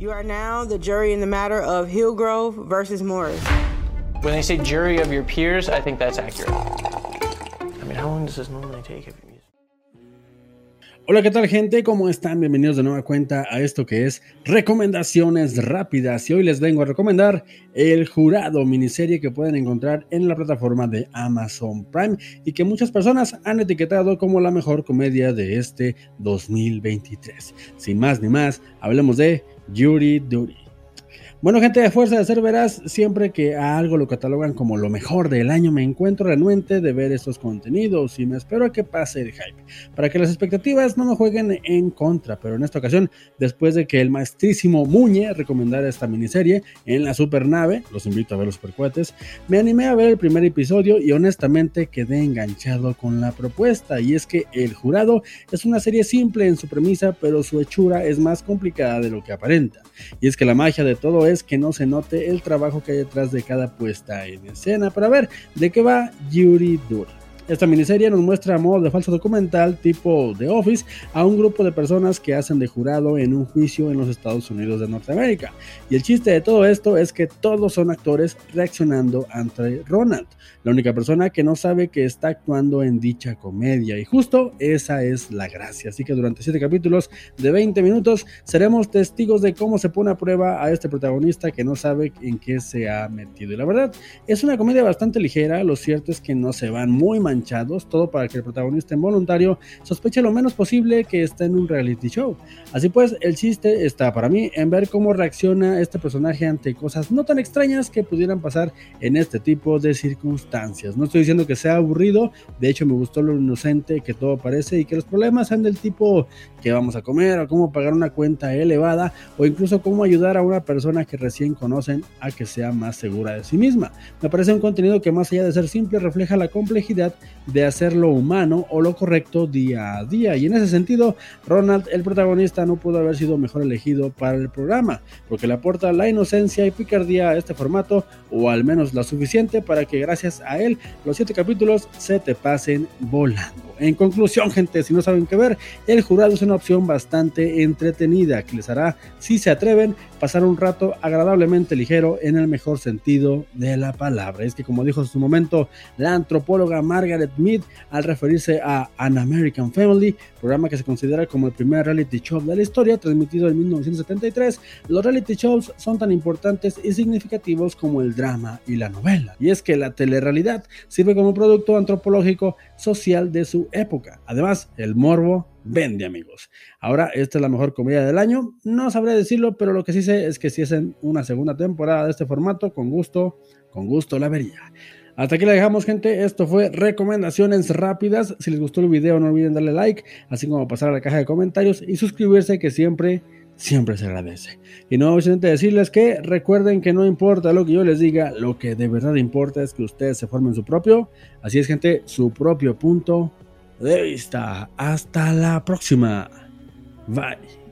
You are now the jury in the matter of Hillgrove versus Morris. When they say jury of your peers, I think that's accurate. I mean, how long does this normally take? If you Hola, ¿qué tal gente? ¿Cómo están? Bienvenidos de nueva cuenta a esto que es Recomendaciones Rápidas. Y hoy les vengo a recomendar El Jurado, miniserie que pueden encontrar en la plataforma de Amazon Prime y que muchas personas han etiquetado como la mejor comedia de este 2023. Sin más ni más, hablemos de Jury Duty. Bueno, gente de Fuerza de Ser Veraz, siempre que a algo lo catalogan como lo mejor del año, me encuentro renuente de ver estos contenidos y me espero a que pase el hype, para que las expectativas no me jueguen en contra, pero en esta ocasión, después de que el maestrísimo Muñe recomendara esta miniserie en la supernave, los invito a ver los supercuates, me animé a ver el primer episodio y honestamente quedé enganchado con la propuesta, y es que El Jurado es una serie simple en su premisa, pero su hechura es más complicada de lo que aparenta, y es que la magia de todo que no se note el trabajo que hay detrás de cada puesta en escena. Para ver de qué va Yuri Dur. Esta miniserie nos muestra a modo de falso documental tipo The Office a un grupo de personas que hacen de jurado en un juicio en los Estados Unidos de Norteamérica. Y el chiste de todo esto es que todos son actores reaccionando ante Ronald, la única persona que no sabe que está actuando en dicha comedia. Y justo esa es la gracia. Así que durante 7 capítulos de 20 minutos seremos testigos de cómo se pone a prueba a este protagonista que no sabe en qué se ha metido. Y la verdad, es una comedia bastante ligera. Lo cierto es que no se van muy manchados todo para que el protagonista involuntario sospeche lo menos posible que está en un reality show. Así pues, el chiste está para mí en ver cómo reacciona este personaje ante cosas no tan extrañas que pudieran pasar en este tipo de circunstancias. No estoy diciendo que sea aburrido, de hecho me gustó lo inocente que todo parece y que los problemas sean del tipo que vamos a comer o cómo pagar una cuenta elevada o incluso cómo ayudar a una persona que recién conocen a que sea más segura de sí misma. Me parece un contenido que más allá de ser simple refleja la complejidad de hacer lo humano o lo correcto día a día. Y en ese sentido, Ronald, el protagonista, no pudo haber sido mejor elegido para el programa, porque le aporta la inocencia y picardía a este formato, o al menos la suficiente para que gracias a él los siete capítulos se te pasen volando. En conclusión, gente, si no saben qué ver, el jurado es una opción bastante entretenida que les hará, si se atreven, pasar un rato agradablemente ligero en el mejor sentido de la palabra. Es que como dijo en su momento la antropóloga Margaret Mead al referirse a An American Family, programa que se considera como el primer reality show de la historia, transmitido en 1973, los reality shows son tan importantes y significativos como el drama y la novela. Y es que la telerrealidad sirve como producto antropológico social de su época. Además, el morbo vende amigos. Ahora, esta es la mejor comedia del año. No sabré decirlo, pero lo que sí sé es que si hacen una segunda temporada de este formato, con gusto, con gusto la vería. Hasta aquí la dejamos, gente. Esto fue recomendaciones rápidas. Si les gustó el video, no olviden darle like, así como pasar a la caja de comentarios y suscribirse, que siempre, siempre se agradece. Y no solamente decirles que recuerden que no importa lo que yo les diga, lo que de verdad importa es que ustedes se formen su propio, así es, gente, su propio punto de vista. Hasta la próxima. Bye.